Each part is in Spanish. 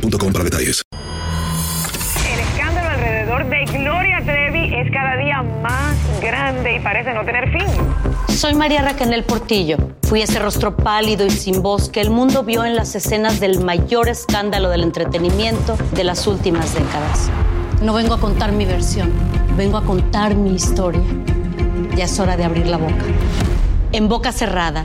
boostmobile.com para detalles. El escándalo alrededor de Gloria Trevi es cada día más grande y parece no tener fin. Soy María Raquel Portillo. Fui ese rostro pálido y sin voz que el mundo vio en las escenas del mayor escándalo del entretenimiento de las últimas décadas. No vengo a contar mi versión, vengo a contar mi historia. Ya es hora de abrir la boca. En boca cerrada.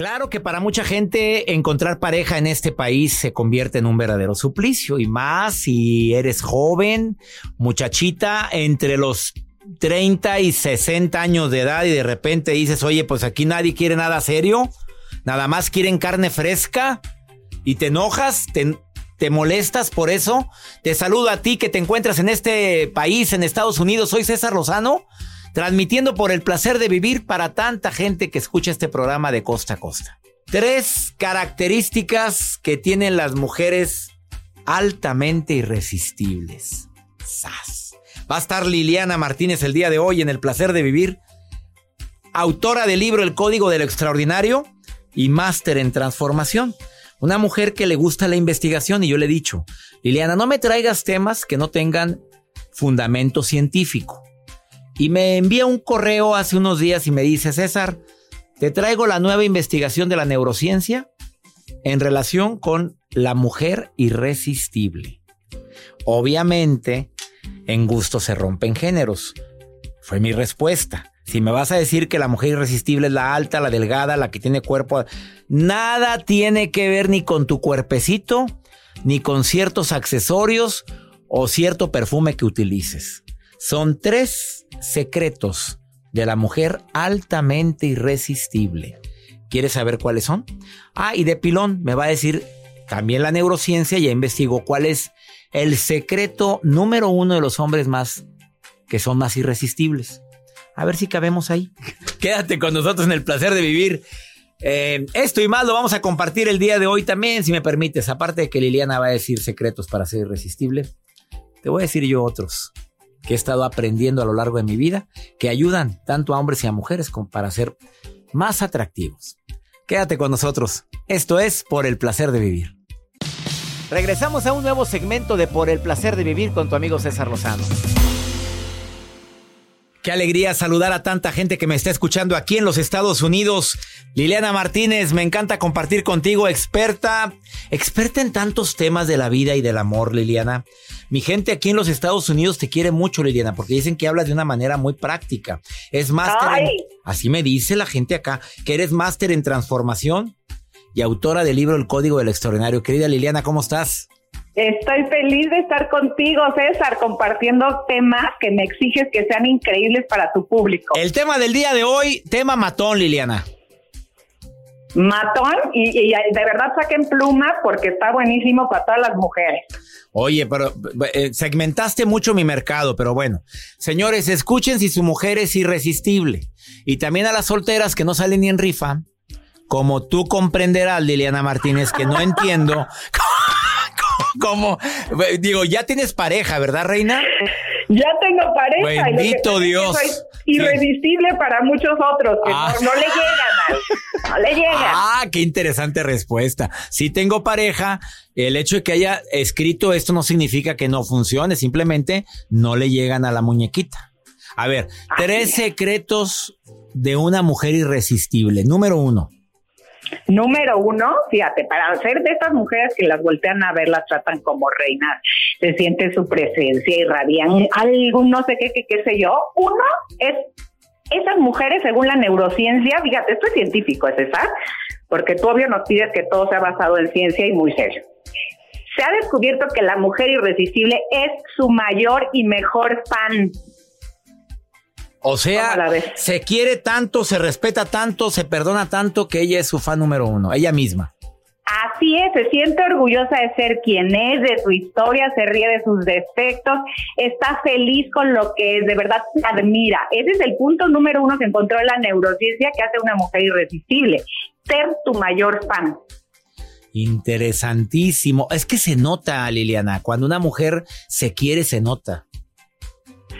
Claro que para mucha gente encontrar pareja en este país se convierte en un verdadero suplicio y más si eres joven, muchachita, entre los 30 y 60 años de edad y de repente dices, oye, pues aquí nadie quiere nada serio, nada más quieren carne fresca y te enojas, te, te molestas por eso. Te saludo a ti que te encuentras en este país, en Estados Unidos. Soy César Lozano transmitiendo por el placer de vivir para tanta gente que escucha este programa de costa a costa. Tres características que tienen las mujeres altamente irresistibles. ¡Sas! Va a estar Liliana Martínez el día de hoy en el placer de vivir, autora del libro El Código de lo Extraordinario y máster en transformación. Una mujer que le gusta la investigación y yo le he dicho, Liliana, no me traigas temas que no tengan fundamento científico. Y me envía un correo hace unos días y me dice, César, te traigo la nueva investigación de la neurociencia en relación con la mujer irresistible. Obviamente, en gusto se rompen géneros. Fue mi respuesta. Si me vas a decir que la mujer irresistible es la alta, la delgada, la que tiene cuerpo, nada tiene que ver ni con tu cuerpecito, ni con ciertos accesorios o cierto perfume que utilices. Son tres secretos de la mujer altamente irresistible. ¿Quieres saber cuáles son? Ah, y de pilón me va a decir también la neurociencia, ya investigó cuál es el secreto número uno de los hombres más que son más irresistibles. A ver si cabemos ahí. Quédate con nosotros en el placer de vivir. Eh, esto y más lo vamos a compartir el día de hoy también, si me permites. Aparte de que Liliana va a decir secretos para ser irresistible, te voy a decir yo otros que he estado aprendiendo a lo largo de mi vida, que ayudan tanto a hombres y a mujeres como para ser más atractivos. Quédate con nosotros. Esto es Por el Placer de Vivir. Regresamos a un nuevo segmento de Por el Placer de Vivir con tu amigo César Lozano. Qué alegría saludar a tanta gente que me está escuchando aquí en los Estados Unidos. Liliana Martínez, me encanta compartir contigo, experta, experta en tantos temas de la vida y del amor, Liliana. Mi gente aquí en los Estados Unidos te quiere mucho, Liliana, porque dicen que hablas de una manera muy práctica. Es máster, así me dice la gente acá, que eres máster en transformación y autora del libro El Código del Extraordinario. Querida Liliana, ¿cómo estás? Estoy feliz de estar contigo, César, compartiendo temas que me exiges que sean increíbles para tu público. El tema del día de hoy, tema matón, Liliana. Matón, y, de verdad saquen plumas porque está buenísimo para todas las mujeres. Oye, pero eh, segmentaste mucho mi mercado, pero bueno. Señores, escuchen si su mujer es irresistible. Y también a las solteras que no salen ni en rifa, como tú comprenderás, Liliana Martínez, que no entiendo cómo, digo, ya tienes pareja, ¿verdad, reina? Ya tengo pareja. Bendito Dios. irresistible para muchos otros que ah. no, le llegan. No le llegan. Ah, qué interesante respuesta. Sí tengo pareja. El hecho de que haya escrito esto no significa que no funcione. Simplemente no le llegan a la muñequita. A ver, tres secretos de una mujer irresistible. Número uno. Número uno, fíjate, para ser de estas mujeres que las voltean a ver, las tratan como reinas, se siente su presencia, irradian algo, no sé qué, qué, qué sé yo. Uno es, esas mujeres, según la neurociencia, fíjate, esto es científico, es esa, porque tú obvio nos pides que todo sea basado en ciencia y muy serio. Se ha descubierto que la mujer irresistible es su mayor y mejor fan. O sea, se quiere tanto, se respeta tanto, se perdona tanto que ella es su fan número uno, ella misma. Así es, se siente orgullosa de ser quien es, de su historia, se ríe de sus defectos, está feliz con lo que es, de verdad admira. Ese es el punto número uno que encontró la neurociencia que hace una mujer irresistible, ser tu mayor fan. Interesantísimo. Es que se nota, Liliana, cuando una mujer se quiere, se nota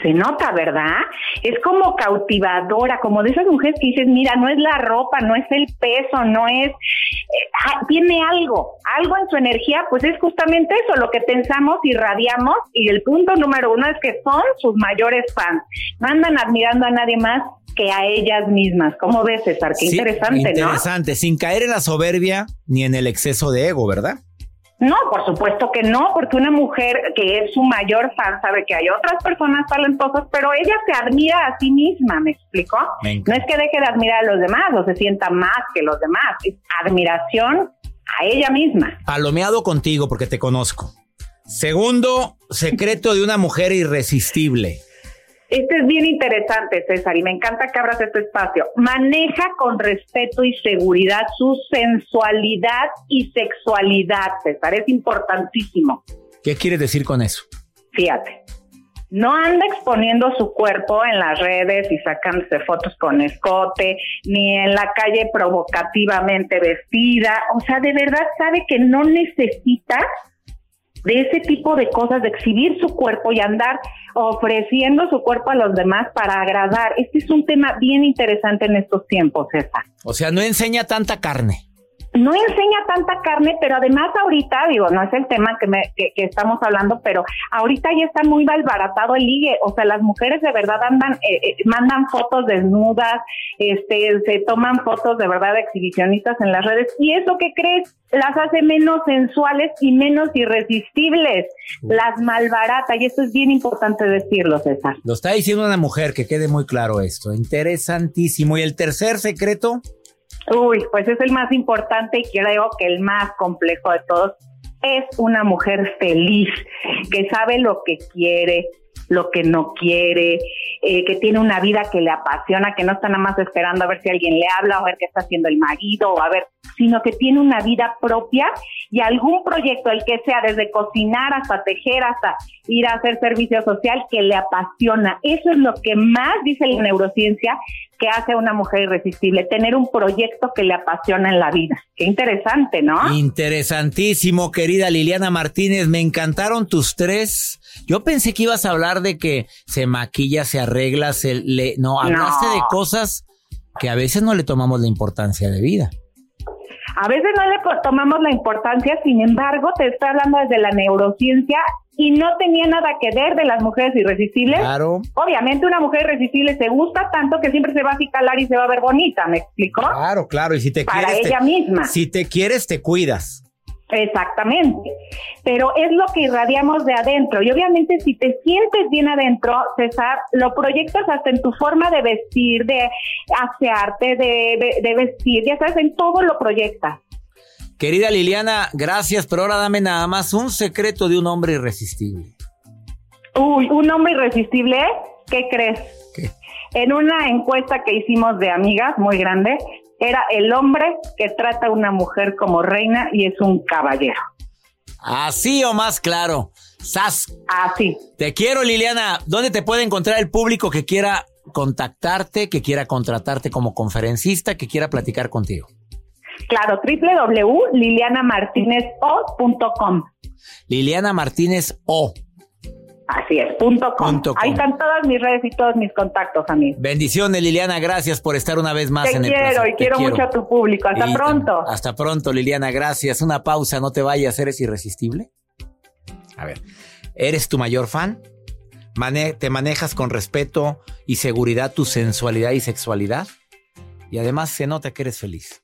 se nota, ¿verdad? Es como cautivadora, como de esas mujeres que dices, mira, no es la ropa, no es el peso, no es, eh, tiene algo, algo en su energía, pues es justamente eso, lo que pensamos y radiamos, y el punto número uno es que son sus mayores fans, no andan admirando a nadie más que a ellas mismas. ¿Cómo ves, César? Qué interesante, ¿no? Interesante, sin caer en la soberbia ni en el exceso de ego, ¿verdad? No, por supuesto que no, porque una mujer que es su mayor fan sabe que hay otras personas talentosas, pero ella se admira a sí misma, ¿me explico? no es que deje de admirar a los demás o se sienta más que los demás, es admiración a ella misma. Palomeado contigo porque te conozco. Segundo secreto de una mujer irresistible. Este es bien interesante, César, y me encanta que abras este espacio. Maneja con respeto y seguridad su sensualidad y sexualidad, César. Es importantísimo. ¿Qué quieres decir con eso? Fíjate, no anda exponiendo su cuerpo en las redes y sacándose fotos con escote, ni en la calle provocativamente vestida. O sea, de verdad sabe que no necesita de ese tipo de cosas, de exhibir su cuerpo y andar ofreciendo su cuerpo a los demás para agradar. Este es un tema bien interesante en estos tiempos, César. O sea, no enseña tanta carne no enseña tanta carne, pero además ahorita, digo, no es el tema que, me, que, estamos hablando, pero ahorita ya está muy malbaratado el ligue, o sea, las mujeres de verdad andan, eh, eh, mandan fotos desnudas, este, se toman fotos de verdad exhibicionistas en las redes, y eso que crees, las hace menos sensuales y menos irresistibles, las malbarata, y eso es bien importante decirlo, César. Lo está diciendo una mujer, que quede muy claro esto, interesantísimo. ¿Y el tercer secreto? Uy, pues es el más importante y creo que el más complejo de todos. Es una mujer feliz, que sabe lo que quiere, lo que no quiere, eh, que tiene una vida que le apasiona, que no está nada más esperando a ver si alguien le habla o a ver qué está haciendo el marido o a ver, sino que tiene una vida propia y algún proyecto, el que sea, desde cocinar hasta tejer, hasta ir a hacer servicio social, que le apasiona. Eso es lo que más dice la neurociencia que hace a una mujer irresistible, tener un proyecto que le apasiona en la vida. Qué interesante, ¿no? Interesantísimo, querida Liliana Martínez. Me encantaron tus tres. Yo pensé que ibas a hablar de que se maquilla, se arregla, se le... No, hablaste de cosas que a veces no le tomamos la importancia de vida. A veces no le tomamos la importancia, sin embargo, te estoy hablando desde la neurociencia y no tenía nada que ver de las mujeres irresistibles. Claro. Obviamente una mujer irresistible se gusta tanto que siempre se va a acicalar y se va a ver bonita, ¿me explico? Claro, claro, y si te Para quieres... ella misma. Si te quieres, te cuidas. Exactamente, pero es lo que irradiamos de adentro y obviamente si te sientes bien adentro, César, lo proyectas hasta en tu forma de vestir, de asearte, de, de vestir, ya sabes, en todo lo proyectas. Querida Liliana, gracias, pero ahora dame nada más un secreto de un hombre irresistible. Uy, un hombre irresistible, ¿qué crees? ¿Qué? En una encuesta que hicimos de amigas muy grande, era el hombre que trata a una mujer como reina y es un caballero. Así o más claro. ¡Sas! Así. Te quiero, Liliana. ¿Dónde te puede encontrar el público que quiera contactarte, que quiera contratarte como conferencista, que quiera platicar contigo? Claro, www.lilianamartinezo.com. Liliana Martínez O. Así es, punto com. Ahí están todas mis redes y todos mis contactos, amigos. Bendiciones, Liliana. Gracias por estar una vez más Te en el quiero y quiero, mucho a tu público. Hasta pronto. Hasta pronto, Liliana. Gracias. Una pausa. No te vayas. ¿Eres irresistible? A ver. ¿Eres tu mayor fan? Mane- ¿Te manejas con respeto y seguridad tu sensualidad y sexualidad? Y además se nota que eres feliz.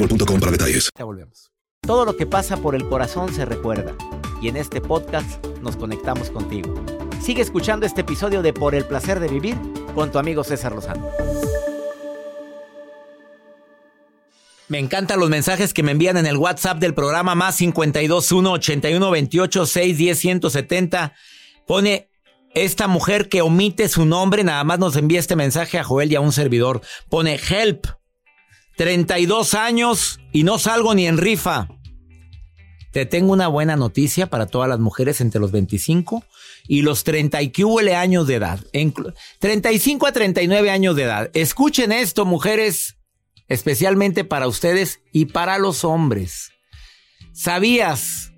boostmobile.com para detalles. Ya volvemos. Todo lo que pasa por el corazón se recuerda. Y en este podcast nos conectamos contigo. Sigue escuchando este episodio de Por el placer de vivir con tu amigo César Lozano. Me encantan los mensajes que me envían en el WhatsApp del programa más 521 81 28 610 170. Pone esta mujer que omite su nombre, nada más nos envía este mensaje a Joel y a un servidor. Pone help. 32 años y no salgo ni en rifa. Te tengo una buena noticia para todas las mujeres entre los 25 y los 30 y años de edad. Inclu- 35 a 39 años de edad. Escuchen esto, mujeres, especialmente para ustedes y para los hombres. ¿Sabías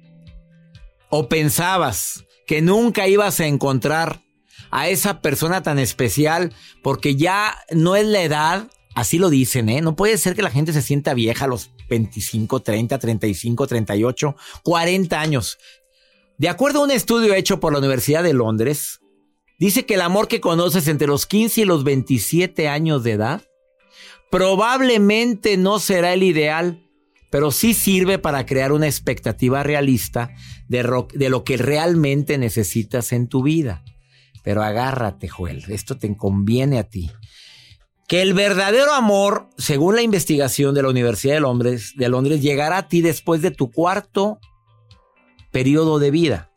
o pensabas que nunca ibas a encontrar a esa persona tan especial porque ya no es la edad, así lo dicen, ¿eh? No puede ser que la gente se sienta vieja a los 25, 30, 35, 38, 40 años. De acuerdo a un estudio hecho por la Universidad de Londres, dice que el amor que conoces entre los 15 y los 27 años de edad probablemente no será el ideal, pero sí sirve para crear una expectativa realista de, lo que realmente necesitas en tu vida. Pero agárrate, Joel, esto te conviene a ti. Que el verdadero amor, según la investigación de la Universidad de Londres, de Londres llegará a ti después de tu cuarto periodo de vida.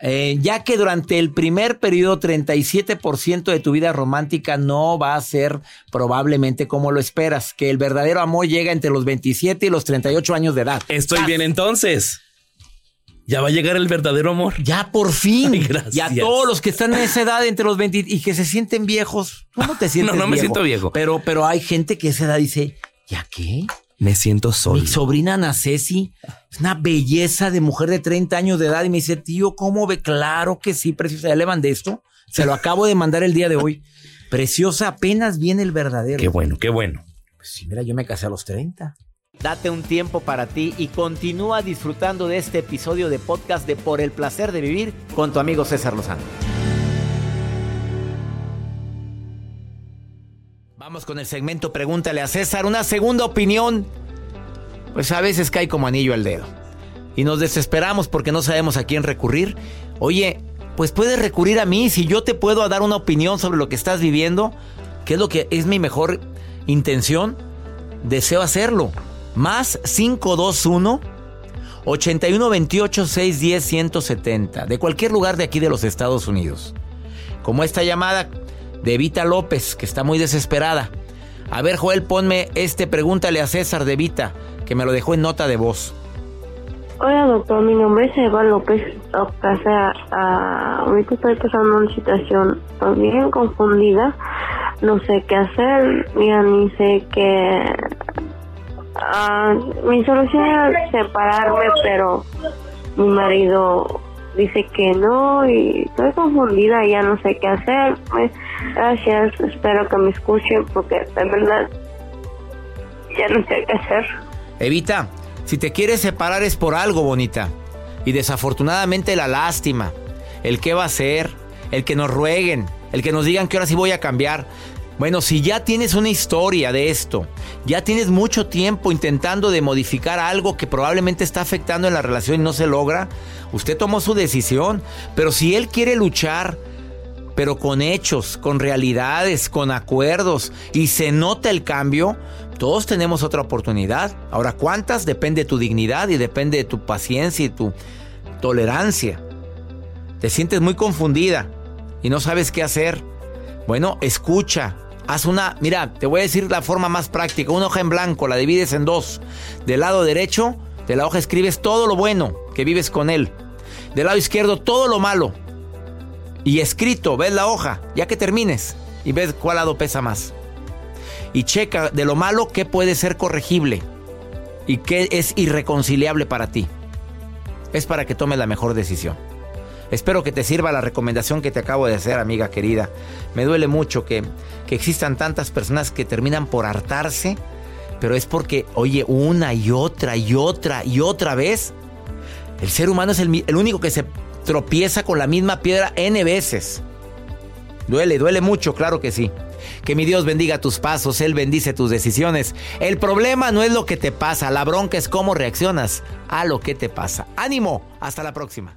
Eh, ya que durante el primer periodo 37% de tu vida romántica no va a ser probablemente como lo esperas, que el verdadero amor llega entre los 27 y los 38 años de edad. Estoy bien entonces. Ya va a llegar el verdadero amor. Ya por fin. Ay, gracias. Y a todos los que están en esa edad entre los 20 y que se sienten viejos. Tú no te sientes No, no me viejo. siento viejo. Pero, pero hay gente que a esa edad dice, ¿ya qué? Me siento solo. Mi sobrina Ana Ceci es una belleza de mujer de 30 años de edad y me dice, tío, ¿cómo ve? Claro que sí, preciosa. ¿Ya le mandé esto? Se lo acabo de mandar el día de hoy. Preciosa, apenas viene el verdadero. Qué bueno, qué bueno. Pues sí, mira, yo me casé a los 30. Date un tiempo para ti y continúa disfrutando de este episodio de podcast de Por el placer de vivir con tu amigo César Lozano. Vamos con el segmento Pregúntale a César. Una segunda opinión. Pues a veces cae como anillo al dedo. Y nos desesperamos porque no sabemos a quién recurrir. Oye, pues puedes recurrir a mí si yo te puedo dar una opinión sobre lo que estás viviendo, que es lo que es mi mejor intención. Deseo hacerlo. Más 521 8128 610 170. De cualquier lugar de aquí de los Estados Unidos. Como esta llamada de Vita López, que está muy desesperada. A ver, Joel, ponme este, pregúntale a César de Vita, que me lo dejó en nota de voz. Hola doctor, mi nombre es Eva López Ocasa. Ah, ahorita estoy pasando una situación bien confundida. No sé qué hacer, ya ni sé qué... Ah, mi solución era separarme, pero mi marido dice que no y estoy confundida y ya no sé qué hacer. Gracias, espero que me escuchen porque de verdad ya no sé qué hacer. Evita, si te quieres separar es por algo, bonita. Y desafortunadamente la lástima, el qué va a hacer, el que nos rueguen, el que nos digan que ahora sí voy a cambiar. Bueno, si ya tienes una historia de esto, ya tienes mucho tiempo intentando de modificar algo que probablemente está afectando en la relación y no se logra, usted tomó su decisión, pero si él quiere luchar, pero con hechos, con realidades, con acuerdos y se nota el cambio, todos tenemos otra oportunidad. Ahora, ¿cuántas? Depende de tu dignidad y depende de tu paciencia y tu tolerancia. Te sientes muy confundida y no sabes qué hacer. Bueno, escucha, Haz una, mira, te voy a decir la forma más práctica. Una hoja en blanco, la divides en dos. Del lado derecho de la hoja escribes todo lo bueno que vives con él. Del lado izquierdo todo lo malo. Y escrito, ves la hoja, ya que termines. Y ves cuál lado pesa más. Y checa de lo malo qué puede ser corregible. Y qué es irreconciliable para ti. Es para que tomes la mejor decisión. Espero que te sirva la recomendación que te acabo de hacer, amiga querida. Me duele mucho que, existan tantas personas que terminan por hartarse, pero es porque, oye, una y otra y otra y otra vez, el ser humano es el, el único que se tropieza con la misma piedra N veces. Duele, duele mucho, claro que sí. Que mi Dios bendiga tus pasos, Él bendice tus decisiones. El problema no es lo que te pasa, la bronca es cómo reaccionas a lo que te pasa. Ánimo, hasta la próxima.